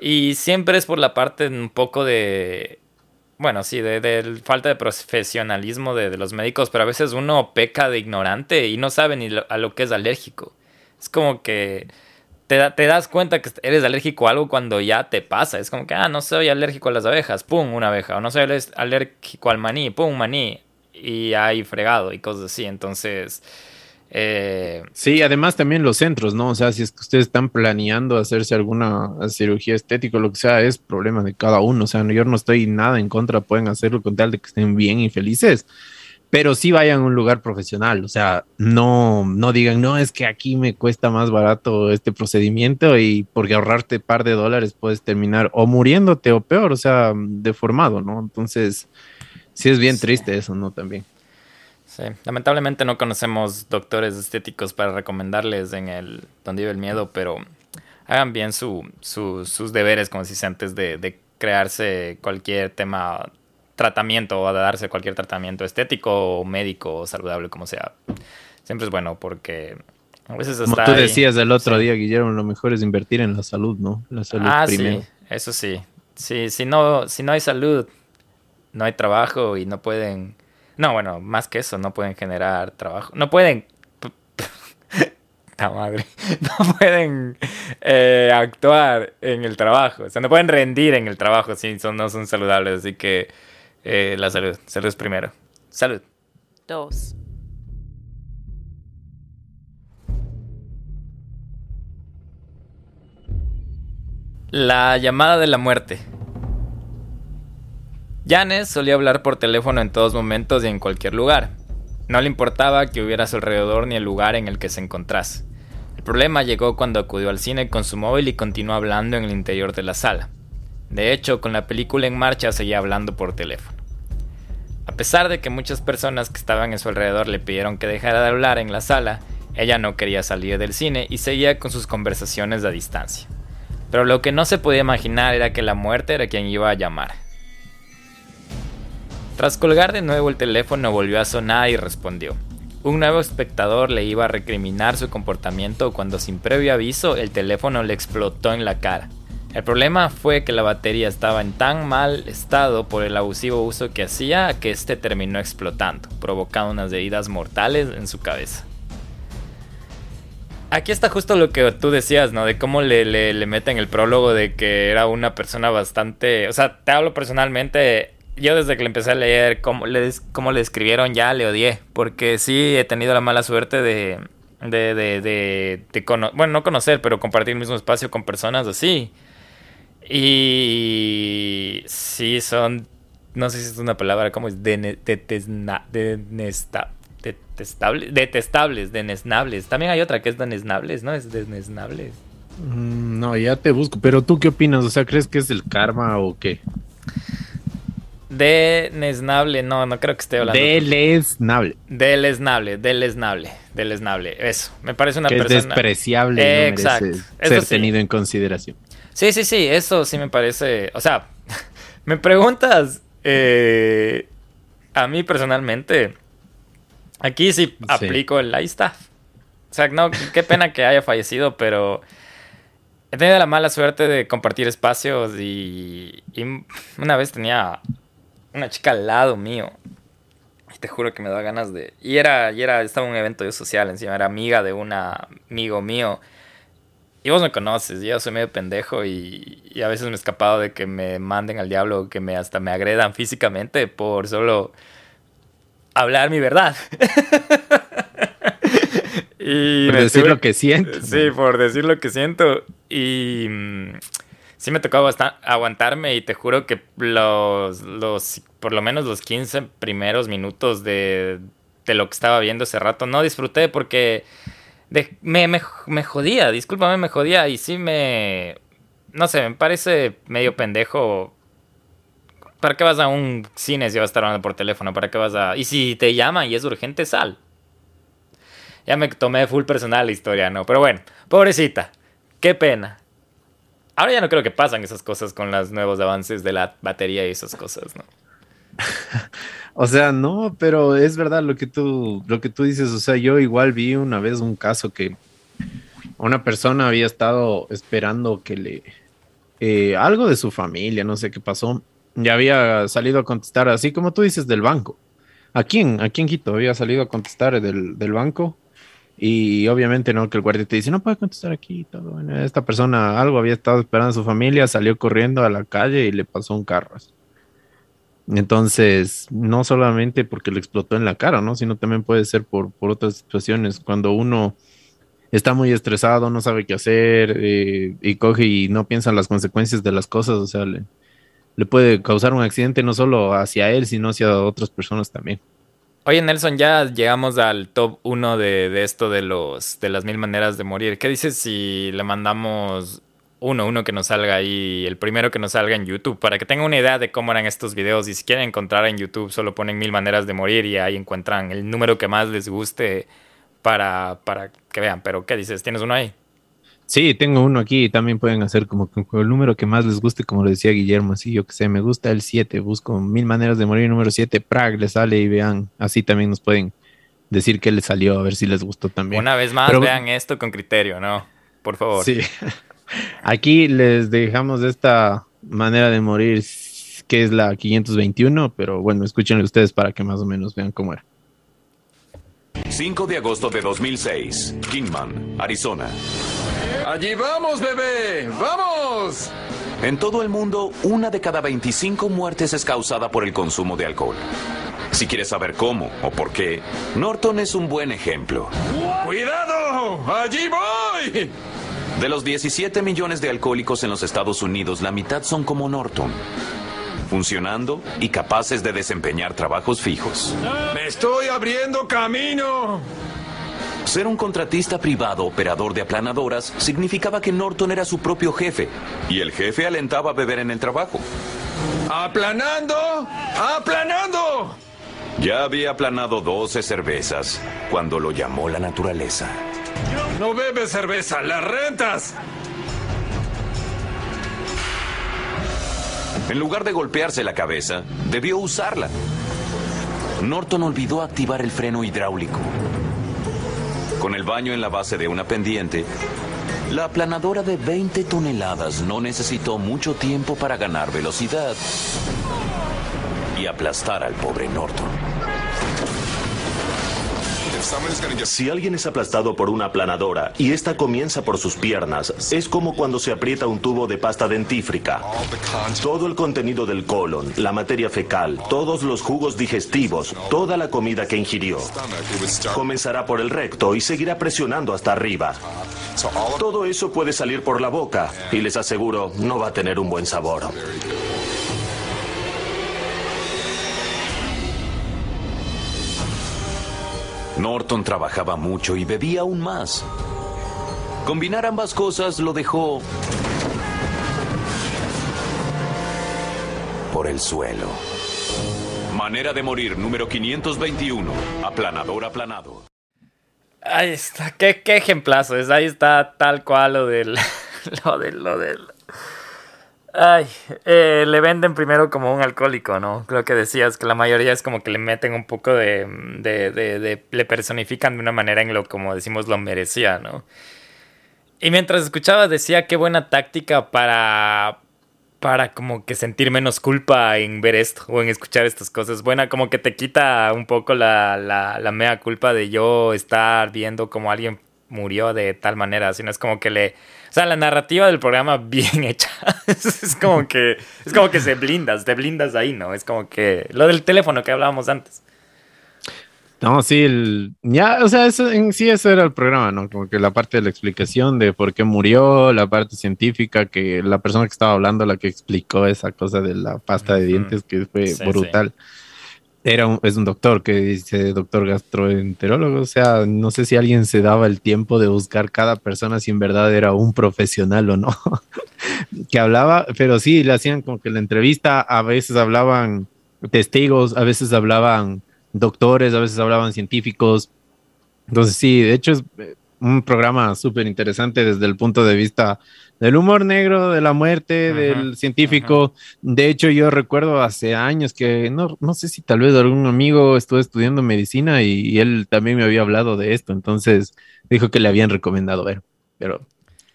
Speaker 1: Y siempre es por la parte un poco de bueno, sí, de, falta de profesionalismo de, los médicos, pero a veces uno peca de ignorante y no sabe ni a lo que es alérgico. Es como que te, te, das cuenta que eres alérgico a algo cuando ya te pasa. Es como que, ah, no soy alérgico a las abejas, pum, una abeja. O no soy alérgico al maní, pum, maní. Y hay fregado y cosas así. Entonces,
Speaker 2: eh, sí, además también los centros, ¿no? O sea, si es que ustedes están planeando hacerse alguna cirugía estética o lo que sea, es problema de cada uno. O sea, yo no estoy nada en contra, pueden hacerlo con tal de que estén bien y felices. Pero sí vayan a un lugar profesional, o sea, no, no digan, no, es que aquí me cuesta más barato este procedimiento y porque ahorrarte par de dólares puedes terminar o muriéndote o peor, o sea, deformado, ¿no? Entonces, sí es bien triste eso, ¿no? También.
Speaker 1: Sí, lamentablemente no conocemos doctores estéticos para recomendarles en el donde vive el miedo, pero hagan bien su, sus deberes, como se antes de, crearse cualquier tema, tratamiento o de darse cualquier tratamiento estético o médico o saludable, como sea. Siempre es bueno porque a veces
Speaker 2: Como tú decías el otro día, Guillermo, lo mejor es invertir en la salud, ¿no? La salud
Speaker 1: ah, primero. sí, eso sí. Sí, si no, si no hay salud, no hay trabajo y no pueden no, bueno, más que eso, no pueden generar trabajo. No pueden. La madre. No pueden eh, actuar en el trabajo. O sea, no pueden rendir en el trabajo si son, no son saludables. Así que eh, la salud. Salud es primero. Salud.
Speaker 3: Dos.
Speaker 1: La llamada de la muerte. Janes solía hablar por teléfono en todos momentos y en cualquier lugar. No le importaba que hubiera a su alrededor ni el lugar en el que se encontrase. El problema llegó cuando acudió al cine con su móvil y continuó hablando en el interior de la sala. De hecho, con la película en marcha seguía hablando por teléfono. A pesar de que muchas personas que estaban en su alrededor le pidieron que dejara de hablar en la sala, ella no quería salir del cine y seguía con sus conversaciones a distancia. Pero lo que no se podía imaginar era que la muerte era quien iba a llamar. Tras colgar de nuevo el teléfono volvió a sonar y respondió. Un nuevo espectador le iba a recriminar su comportamiento cuando sin previo aviso el teléfono le explotó en la cara. El problema fue que la batería estaba en tan mal estado por el abusivo uso que hacía que este terminó explotando, provocando unas heridas mortales en su cabeza. Aquí está justo lo que tú decías, ¿no? De cómo le, le, meten el prólogo de que era una persona bastante... O sea, te hablo personalmente, yo desde que le empecé a leer cómo le, cómo le escribieron ya le odié, porque sí he tenido la mala suerte de, de, de, de, bueno, no conocer, pero compartir el mismo espacio con personas así. Y sí son, no sé si es una palabra, ¿cómo es? De, detestables, detestables, denesnables. También hay otra que es denesnables, ¿no? Es denesnables.
Speaker 2: Mm, no, ya te busco, pero tú qué opinas? O sea, ¿crees que es el karma o qué?
Speaker 1: Denesnable, no, no creo que esté hablando.
Speaker 2: Deleznable.
Speaker 1: Deleznable, deleznable, deleznable. Eso, me parece una
Speaker 2: que
Speaker 1: persona.
Speaker 2: Es despreciable. Exacto. ser tenido en consideración.
Speaker 1: Sí, sí, sí, eso sí me parece. O sea, me preguntas eh, a mí personalmente. Aquí sí, aplico el está. O sea, no, qué pena que haya fallecido, pero he tenido la mala suerte de compartir espacios y una vez tenía una chica al lado mío. Y te juro que me da ganas de. Y era, y era, estaba en un evento social encima, era amiga de un amigo mío. Y vos me conoces, yo soy medio pendejo y, y, a veces me he escapado de que me manden al diablo, que me hasta me agredan físicamente por solo hablar mi verdad.
Speaker 2: y por decir lo que siento.
Speaker 1: Sí, por decir lo que siento. Y mm, sí me tocó aguantarme y te juro que los, los, por lo menos los 15 primeros minutos de, de lo que estaba viendo ese rato, no disfruté porque me, me, me, jodía, discúlpame, me jodía y sí me, no sé, me parece medio pendejo. ¿Para qué vas a un cine si vas a estar hablando por teléfono? ¿Para qué vas a...? Y si te llaman y es urgente, sal. Ya me tomé full personal la historia, ¿no? Pero bueno, pobrecita. Qué pena. Ahora ya no creo que pasan esas cosas con los nuevos avances de la batería y esas cosas, ¿no?
Speaker 2: o sea, no, pero es verdad lo que tú, lo que tú dices. O sea, yo igual vi una vez un caso que una persona había estado esperando que le eh, algo de su familia, no sé qué pasó, ya había salido a contestar, así como tú dices, del banco. ¿A quién? ¿A quién Quito? Había salido a contestar del, del banco. Y obviamente, ¿no? Que el guardia te dice, no puede contestar aquí. Todo. Bueno, esta persona algo había estado esperando a su familia, salió corriendo a la calle y le pasó un carro. Entonces, no solamente porque le explotó en la cara, ¿no? Sino también puede ser por, por otras situaciones. Cuando uno está muy estresado, no sabe qué hacer eh, y coge y no piensa en las consecuencias de las cosas, o sea, le, puede causar un accidente no solo hacia él, sino hacia otras personas también.
Speaker 1: Oye, Nelson, ya llegamos al top 1 de, de, esto de los de las mil maneras de morir. ¿Qué dices si le mandamos uno, uno que nos salga ahí, el primero que nos salga en YouTube, para que tengan una idea de cómo eran estos videos? Y si quieren encontrar en YouTube, solo ponen mil maneras de morir y ahí encuentran el número que más les guste para, para que vean. Pero, ¿qué dices? ¿Tienes uno ahí?
Speaker 2: Sí, tengo uno aquí y también pueden hacer como, el número que más les guste, como lo decía Guillermo, así yo que sé, me gusta el 7, busco mil maneras de morir, número 7, Prag le sale y vean, así también nos pueden decir qué les salió, a ver si les gustó también.
Speaker 1: Una vez más, vean esto con criterio, ¿no? Por favor.
Speaker 2: Sí. Aquí les dejamos esta manera de morir, que es la 521, pero bueno, escúchenlo ustedes para que más o menos vean cómo era.
Speaker 4: 5 de agosto de 2006, Kingman, Arizona.
Speaker 5: Allí vamos, bebé, vamos.
Speaker 4: En todo el mundo, una de cada 25 muertes es causada por el consumo de alcohol. Si quieres saber cómo o por qué, Norton es un buen ejemplo.
Speaker 5: ¡Cuidado! ¡Allí voy!
Speaker 4: De los 17 millones de alcohólicos en los Estados Unidos, la mitad son como Norton funcionando y capaces de desempeñar trabajos fijos.
Speaker 5: ¡Me estoy abriendo camino!
Speaker 4: Ser un contratista privado operador de aplanadoras significaba que Norton era su propio jefe y el jefe alentaba a beber en el trabajo.
Speaker 5: ¡Aplanando! ¡Aplanando!
Speaker 4: Ya había aplanado 12 cervezas cuando lo llamó la naturaleza.
Speaker 5: No bebes cerveza, las rentas.
Speaker 4: En lugar de golpearse la cabeza, debió usarla. Norton olvidó activar el freno hidráulico. Con el baño en la base de una pendiente, la aplanadora de 20 toneladas no necesitó mucho tiempo para ganar velocidad y aplastar al pobre Norton.
Speaker 6: Si alguien es aplastado por una aplanadora y esta comienza por sus piernas, es como cuando se aprieta un tubo de pasta dentífrica. Todo el contenido del colon, la materia fecal, todos los jugos digestivos, toda la comida que ingirió, comenzará por el recto y seguirá presionando hasta arriba. Todo eso puede salir por la boca y les aseguro, no va a tener un buen sabor.
Speaker 4: Norton trabajaba mucho y bebía aún más. Combinar ambas cosas lo dejó por el suelo. Manera de morir número 521. Aplanador aplanado.
Speaker 1: Ahí está, qué, qué ejemplazo. Ahí está tal cual lo del. Lo del. Lo del. Ay, eh, le venden primero como un alcohólico, ¿no? Creo que decías que la mayoría es como que le meten un poco de, de, de, le personifican de una manera en lo, como decimos, lo merecía, ¿no? Y mientras escuchaba decía qué buena táctica para, para como que sentir menos culpa en ver esto o en escuchar estas cosas. Buena, como que te quita un poco la, la, la mea culpa de yo estar viendo como alguien murió de tal manera, sino es como que le sea, la narrativa del programa bien hecha. es como que es como que se blindas, te blindas ahí, ¿no? Es como que lo del teléfono que hablábamos antes.
Speaker 2: No, sí, el, ya, o sea, eso, en sí eso era el programa, ¿no? Como que la parte de la explicación de por qué murió, la parte científica, que la persona que estaba hablando, la que explicó esa cosa de la pasta de dientes, que fue sí, brutal. Sí era un, es un doctor que dice doctor gastroenterólogo, o sea, no sé si alguien se daba el tiempo de buscar cada persona si en verdad era un profesional o no, que hablaba, pero sí, le hacían como que la entrevista, a veces hablaban testigos, a veces hablaban doctores, a veces hablaban científicos, entonces sí, de hecho es un programa súper interesante desde el punto de vista del humor negro, de la muerte, del científico. De hecho, yo recuerdo hace años que no, no sé si tal vez algún amigo estuvo estudiando medicina y, y, él también me había hablado de esto, entonces dijo que le habían recomendado ver. Pero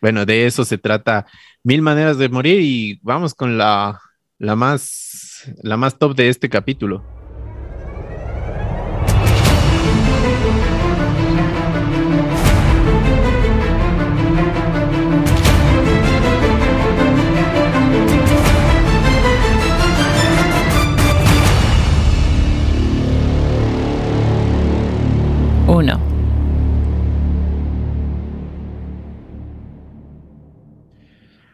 Speaker 2: bueno, de eso se trata Mil Maneras de Morir y vamos con la, la más, la más top de este capítulo.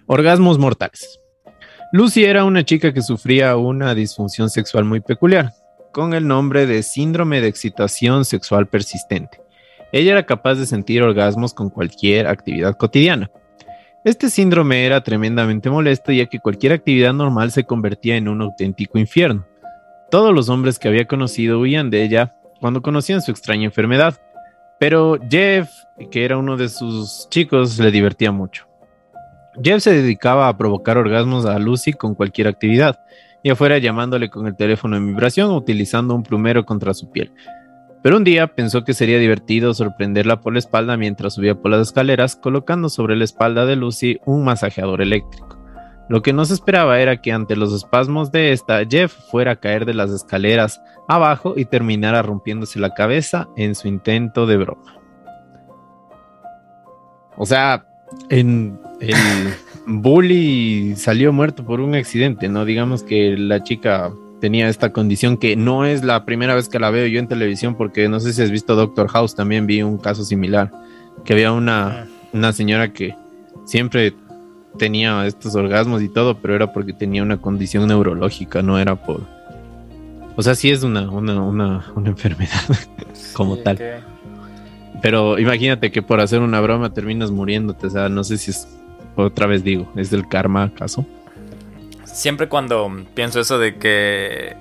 Speaker 2: Orgasmos mortales. Lucy era una chica que sufría una disfunción sexual muy peculiar, con el nombre de síndrome de excitación sexual persistente. Ella era capaz de sentir orgasmos con cualquier actividad cotidiana. Este síndrome era tremendamente molesto ya que cualquier actividad normal se convertía en un auténtico infierno. Todos los hombres que había conocido huían de ella cuando conocían su extraña enfermedad, pero Jeff, que era uno de sus chicos, le divertía mucho. Jeff se dedicaba a provocar orgasmos a Lucy con cualquier actividad, ya fuera llamándole con el teléfono en vibración o utilizando un plumero contra su piel. Pero un día pensó que sería divertido sorprenderla por la espalda mientras subía por las escaleras, colocando sobre la espalda de Lucy un masajeador eléctrico. Lo que no se esperaba era que ante los espasmos de esta, Jeff fuera a caer de las escaleras abajo y terminara rompiéndose la cabeza en su intento de broma. O sea, en el bully salió muerto por un accidente, ¿no? Digamos que la chica tenía esta condición que no es la primera vez que la veo yo en televisión, porque no sé si has visto Doctor House, también vi un caso similar, que había una, una señora que siempre tenía estos orgasmos y todo, pero era porque tenía una condición neurológica, no era por... O sea, sí es una, una, una, una enfermedad como tal.
Speaker 1: que-
Speaker 2: Pero imagínate que por hacer una broma terminas muriéndote. O sea, no sé si es, otra vez digo, ¿es del karma acaso?
Speaker 1: Siempre cuando pienso eso de que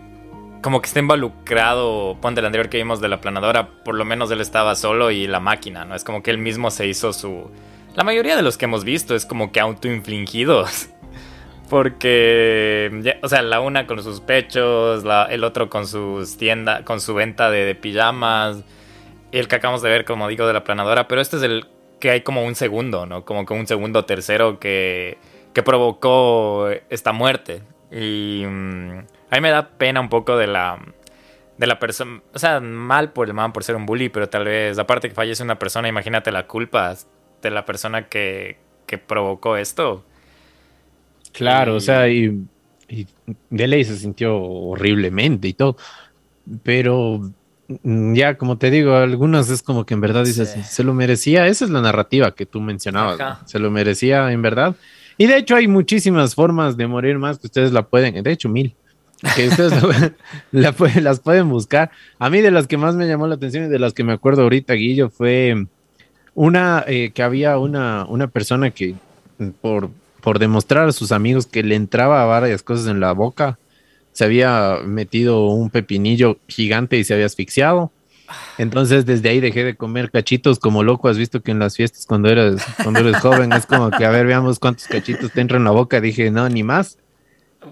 Speaker 1: como que está involucrado, ponte el anterior que vimos de la planadora, por lo menos él estaba solo y la máquina, ¿no? Es como que él mismo se hizo su... La mayoría de los que hemos visto es como que autoinfligidos. Porque, o sea, la una con sus pechos, el otro con sus tiendas, con su venta de, pijamas, el que acabamos de ver, como digo, de la planadora, pero este es el que hay como un segundo, ¿no? Como que un segundo tercero que, que provocó esta muerte. Y mm, a mí me da pena un poco de la, de la persona, o sea, mal por el man por ser un bully, pero tal vez, aparte que fallece una persona, imagínate la culpa de la persona que, que provocó esto.
Speaker 2: Claro,
Speaker 1: Y-
Speaker 2: o sea, y, y de ley se sintió horriblemente y todo. Pero mm, ya, como te digo, algunas es como que en verdad dices,
Speaker 1: Sí.
Speaker 2: se lo merecía. Esa es la narrativa que tú mencionabas. Se lo merecía en verdad. Y de hecho hay muchísimas formas de morir más que ustedes la pueden, de hecho mil, que ustedes la- la las pueden buscar. A mí de las que más me llamó la atención y de las que me acuerdo ahorita, Guillo, fue una eh, que había una, una persona que mm, por, por demostrar a sus amigos que le entraba varias cosas en la boca, se había metido un pepinillo gigante y se había asfixiado. Entonces desde ahí dejé de comer cachitos como loco. Has visto que en las fiestas cuando eres, cuando eres joven es como que a ver, veamos cuántos cachitos te entran en la boca. Dije, no, ni más.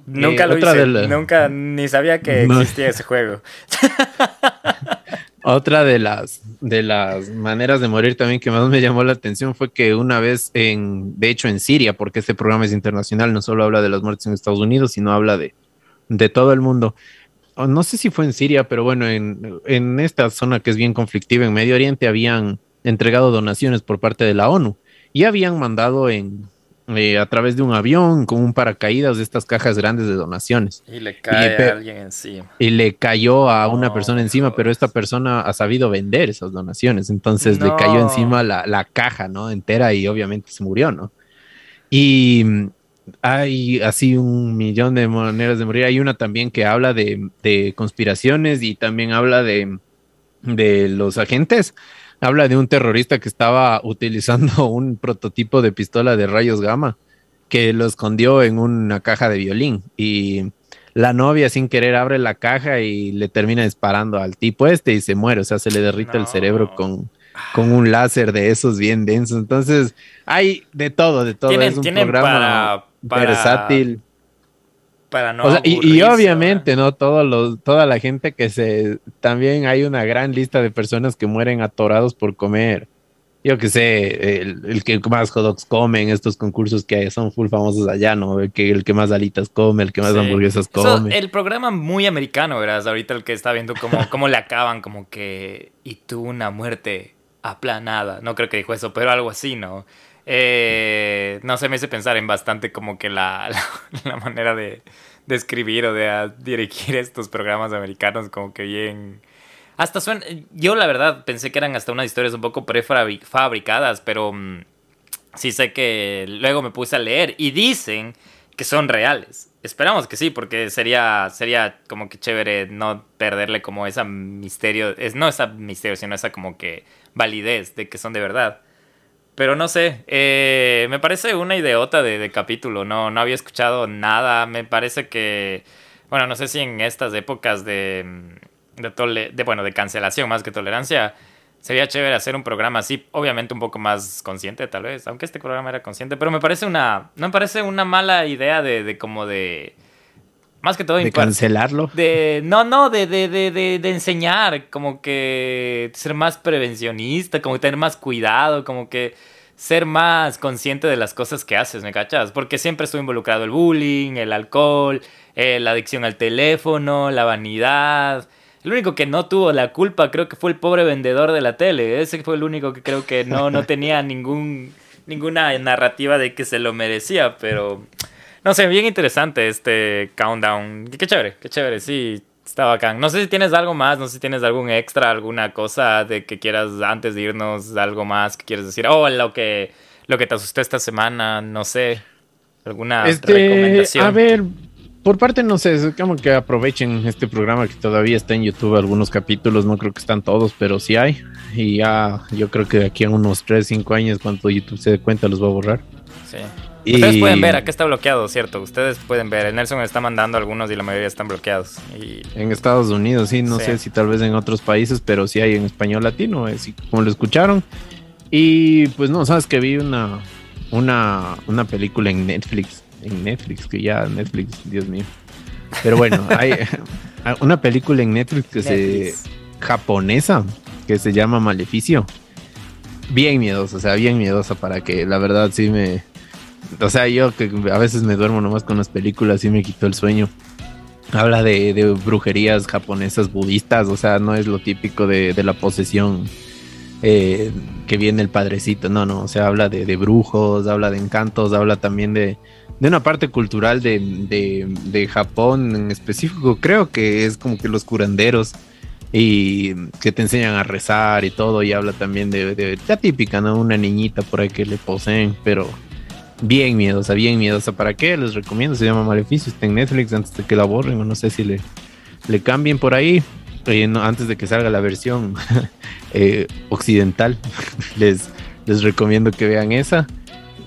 Speaker 1: Nunca lo
Speaker 2: otra
Speaker 1: hice,
Speaker 2: la-
Speaker 1: nunca ni sabía que
Speaker 2: No.
Speaker 1: existía ese juego.
Speaker 2: Otra de las, de las maneras de morir también que más me llamó la atención fue que una vez en, de hecho en Siria, porque este programa es internacional, no solo habla de las muertes en Estados Unidos, sino habla de, de todo el mundo. No sé si fue en Siria, pero bueno, en, en esta zona que es bien conflictiva en Medio Oriente habían entregado donaciones por parte de la ONU y habían mandado en, eh, a través de un avión con un paracaídas de estas cajas grandes de donaciones
Speaker 1: Y le cae a alguien encima.
Speaker 2: y le cayó a una persona encima, pero esta persona ha sabido vender esas donaciones, entonces le cayó encima la, la caja, ¿no? Entera y obviamente se murió, ¿no? Y mm, hay así un millón de maneras de morir. Hay una también que habla de, de conspiraciones y también habla de, de los agentes. Habla de un terrorista que estaba utilizando un prototipo de pistola de rayos gamma que lo escondió en una caja de violín y la novia sin querer abre la caja y le termina disparando al tipo este y se muere, o sea, se le derrite el cerebro con, con un láser de esos bien densos. Entonces, hay de todo, de todo.
Speaker 1: Tienen-
Speaker 2: es un programa
Speaker 1: para- para-
Speaker 2: versátil.
Speaker 1: Para no
Speaker 2: O sea, y, obviamente, ¿no? Todos los, toda la gente que se... También hay una gran lista de personas que mueren atorados por comer yo que sé, el, el, que más hot dogs come en estos concursos que son full famosos allá, ¿no? El que, el que más alitas come, el que más hamburguesas come.
Speaker 1: Eso, el programa muy americano, ¿verdad? Ahorita el que está viendo cómo, cómo le acaban, como que. Y tuvo una muerte aplanada. No creo que dijo eso, pero algo así, ¿no? Eh, no sé, me hace pensar en bastante como que la, la, manera de, de, escribir o de dirigir estos programas americanos, como que bien hasta suena. Yo, la verdad, pensé que eran hasta unas historias un poco prefabricadas, pero mm, sí sé que luego me puse a leer y dicen que son reales. Esperamos que sí, porque sería, sería como que chévere no perderle como esa misterio, es, no esa misterio, sino esa como que validez de que son de verdad. Pero no sé, eh, me parece una ideota de, de, capítulo, no, no había escuchado nada, me parece que, bueno, no sé si en estas épocas de mm, de, de, bueno, de cancelación más que tolerancia, sería chévere hacer un programa así, obviamente un poco más consciente tal vez, aunque este programa era consciente, pero me parece una, no me parece una mala idea de, de como de... Más que todo...
Speaker 2: De cancelarlo.
Speaker 1: De, no, no, de, de, de, de, enseñar, como que ser más prevencionista, como tener más cuidado, como que ser más consciente de las cosas que haces, ¿me cachas? Porque siempre estuvo involucrado el bullying, el alcohol, eh, la adicción al teléfono, la vanidad, el único que no tuvo la culpa creo que fue el pobre vendedor de la tele. Ese fue el único que creo que no, no tenía ningún, ninguna narrativa de que se lo merecía, pero... No sé, bien interesante este countdown. Qué, chévere, qué chévere, sí, está bacán. No sé si tienes algo más, no sé si tienes algún extra, alguna cosa de que quieras antes de irnos, algo más que quieres decir. Oh, lo que, lo que te asustó esta semana, no sé. ¿Alguna
Speaker 2: este, recomendación? A ver, por parte, no sé, es como que aprovechen este programa que todavía está en YouTube, algunos capítulos, no creo que están todos, pero sí hay. Y ya, yo creo que de aquí a unos 3, 5 años, cuando YouTube se dé cuenta, los va a borrar.
Speaker 1: Sí. Ustedes pueden ver, acá está bloqueado, ¿cierto? Ustedes pueden ver, el Nelson está mandando algunos y la mayoría están bloqueados. Y...
Speaker 2: En Estados Unidos, sí, no sé si tal vez en otros países, pero sí hay en español latino, así como lo escucharon. Y pues no, sabes que vi una, una, una película en Netflix en Netflix, que ya Netflix, Dios mío. Pero bueno, hay una película en Netflix que se japonesa que se llama Maleficio. Bien miedosa, o sea, bien miedosa para que la verdad sí me o sea, yo que a veces me duermo nomás con las películas y me quitó el sueño. Habla de, brujerías japonesas budistas, o sea, no es lo típico de, la posesión eh, que viene el padrecito, no, no, o sea, habla de, de, brujos, habla de encantos, habla también de, de una parte cultural de, de, Japón en específico, creo que es como que los curanderos y que te enseñan a rezar y todo, y habla también de, de típica, ¿no? Una niñita por ahí que le poseen, pero bien miedosa, bien miedosa. ¿Para qué? Les recomiendo, se llama Maleficio, está en Netflix antes de que la borren, o no sé si le, le cambien por ahí. Eh, antes de que salga la versión eh, occidental, les, les recomiendo que vean esa.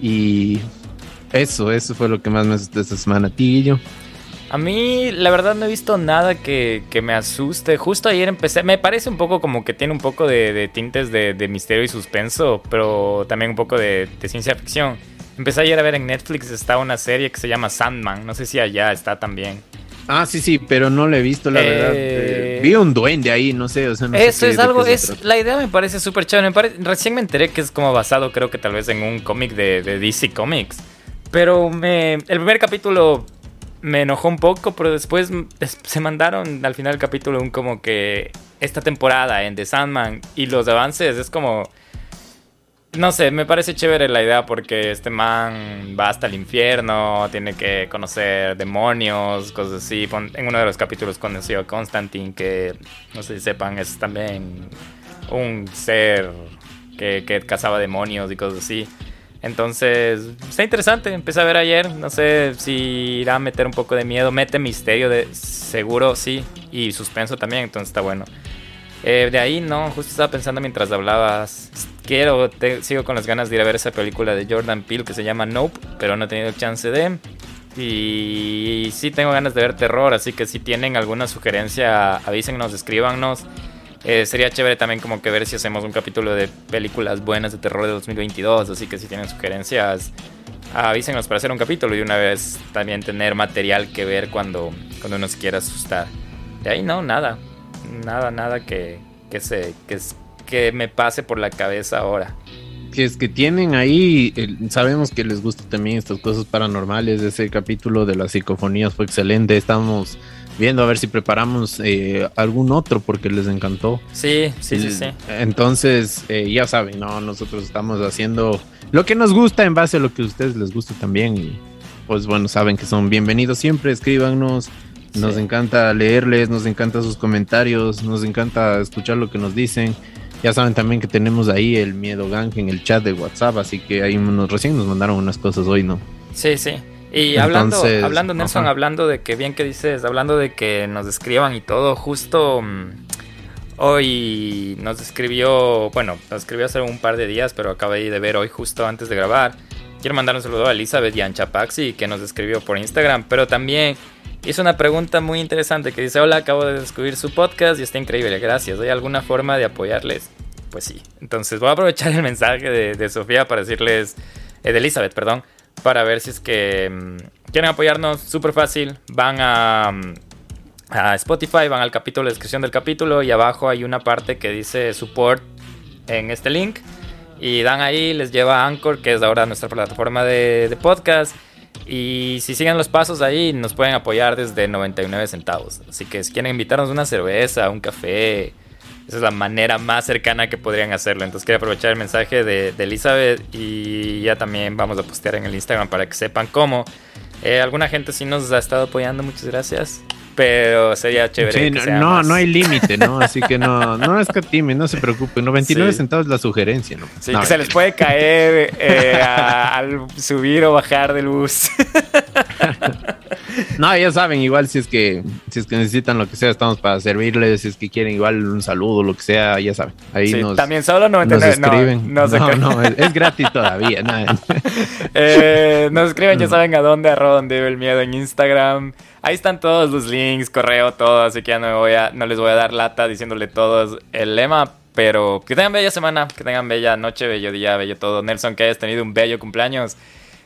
Speaker 2: Y eso, eso fue lo que más me asustó esta semana. ¿A
Speaker 1: A mí, la verdad, no he visto nada que, me asuste. Justo ayer empecé. Me parece un poco como que tiene un poco de, tintes de, misterio y suspenso, pero también un poco de, ciencia ficción. Empecé ayer a ver en Netflix, está una serie que se llama Sandman. No sé si allá está también.
Speaker 2: Ah, sí, sí, pero no le he visto, la verdad. Eh, vi un duende ahí, no sé. O sea, no
Speaker 1: eso es algo, es, la idea me parece súper chévere. recién me enteré que es como basado, creo que tal vez en un cómic de, de DC Comics. Pero me, el primer capítulo me enojó un poco, pero después se mandaron al final del capítulo un como que esta temporada en The Sandman y los avances es como... No sé, me parece chévere la idea porque este man va hasta el infierno, tiene que conocer demonios, cosas así. En uno de los capítulos conoció a Constantine, que no sé si sepan, es también un ser que, que cazaba demonios y cosas así. Entonces, está interesante. Empecé a ver ayer. No sé si irá a meter un poco de miedo. Mete misterio, de seguro sí. Y suspenso también. Entonces está bueno. Eh, de ahí, no. Justo estaba pensando mientras hablabas. Quiero, sigo con las ganas de ir a ver esa película de Jordan Peele que se llama Nope. Pero no he tenido chance de. Y sí tengo ganas de ver terror. Así que si tienen alguna sugerencia, avísennos, escríbanos. Eh, sería chévere también como que ver si hacemos un capítulo de películas buenas de terror de 2022, así que si tienen sugerencias, avísenos para hacer un capítulo y una vez también tener material que ver cuando, cuando uno se quiera asustar. De ahí no, nada, nada, nada que, que, se, que, que me pase por la cabeza ahora.
Speaker 2: si es que tienen ahí, el- sabemos que les gustan también estas cosas paranormales. Ese capítulo de las psicofonías fue excelente. Estamos viendo a ver si preparamos eh, algún otro porque les encantó.
Speaker 1: Sí, sí, sí, sí.
Speaker 2: Entonces, eh, ya saben, no, nosotros estamos haciendo lo que nos gusta en base a lo que a ustedes les gusta también. Y pues bueno, saben que son bienvenidos siempre, escríbanos. Nos
Speaker 1: Sí.
Speaker 2: encanta leerles, nos encanta sus comentarios, nos encanta escuchar lo que nos dicen. Ya saben también que tenemos ahí el miedo gang en el chat de WhatsApp, así que ahí nos, recién nos mandaron unas cosas hoy, ¿no?
Speaker 1: Sí, sí. Y hablando,
Speaker 2: Entonces,
Speaker 1: hablando Nelson,
Speaker 2: ajá.
Speaker 1: hablando de que bien que dices, hablando de que nos escriban y todo, justo mm, hoy nos escribió, bueno, nos escribió hace un par de días, pero acabé de ver hoy justo antes de grabar. Quiero mandar un saludo a Elizabeth y a Anchapaxi que nos escribió por Instagram, pero también hizo una pregunta muy interesante que dice, hola, acabo de descubrir su podcast y está increíble, gracias. ¿Hay alguna forma de apoyarles? Pues sí. Entonces voy a aprovechar el mensaje de, de Sofía para decirles, eh, de Elizabeth, perdón, para ver si es que mm, quieren apoyarnos. Súper fácil. Van a, mm, a Spotify, van al capítulo, la descripción del capítulo y abajo hay una parte que dice support en este link. Y dan ahí, les lleva a Anchor, que es ahora nuestra plataforma de, de podcast. Y si siguen los pasos ahí, nos pueden apoyar desde 99 centavos. Así que si quieren invitarnos una cerveza, un café, esa es la manera más cercana que podrían hacerlo. Entonces quiero aprovechar el mensaje de, de Elizabeth y ya también vamos a postear en el Instagram para que sepan cómo. Eh, alguna gente sí nos ha estado apoyando, muchas gracias. Pero sería chévere.
Speaker 2: Sí,
Speaker 1: que
Speaker 2: no,
Speaker 1: sea
Speaker 2: no,
Speaker 1: más.
Speaker 2: no hay límite, ¿no? Así que no, no escatime, no se preocupen. 99
Speaker 1: Sí.
Speaker 2: centavos es la sugerencia, ¿no?
Speaker 1: Sí,
Speaker 2: No,
Speaker 1: que se les puede caer eh, a- al subir o bajar del bus.
Speaker 2: No, ya saben, igual si es que si es que necesitan lo que sea, estamos para servirles. Si es que quieren igual un saludo, lo que sea, ya saben. Ahí
Speaker 1: Sí,
Speaker 2: nos,
Speaker 1: también solo
Speaker 2: nos
Speaker 1: 99. no,
Speaker 2: escriben.
Speaker 1: no, se
Speaker 2: no,
Speaker 1: crean.
Speaker 2: no, es, es gratis todavía. no.
Speaker 1: Eh, nos escriben,
Speaker 2: Mm.
Speaker 1: ya saben a dónde, arroba donde vive el miedo en Instagram. Ahí están todos los links, correo, todo, así que ya no, me voy a, no les voy a dar lata diciéndole todos el lema. Pero que tengan bella semana, que tengan bella noche, bello día, bello todo. Nelson, que hayas tenido un bello cumpleaños.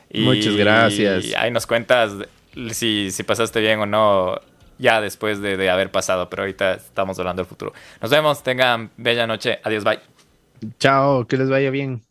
Speaker 1: Y
Speaker 2: Muchas gracias.
Speaker 1: ahí nos cuentas si, si pasaste bien o no ya después de, de haber pasado. Pero ahorita estamos hablando del futuro. Nos vemos, tengan bella noche. Adiós, bye.
Speaker 2: Chao, que les vaya bien.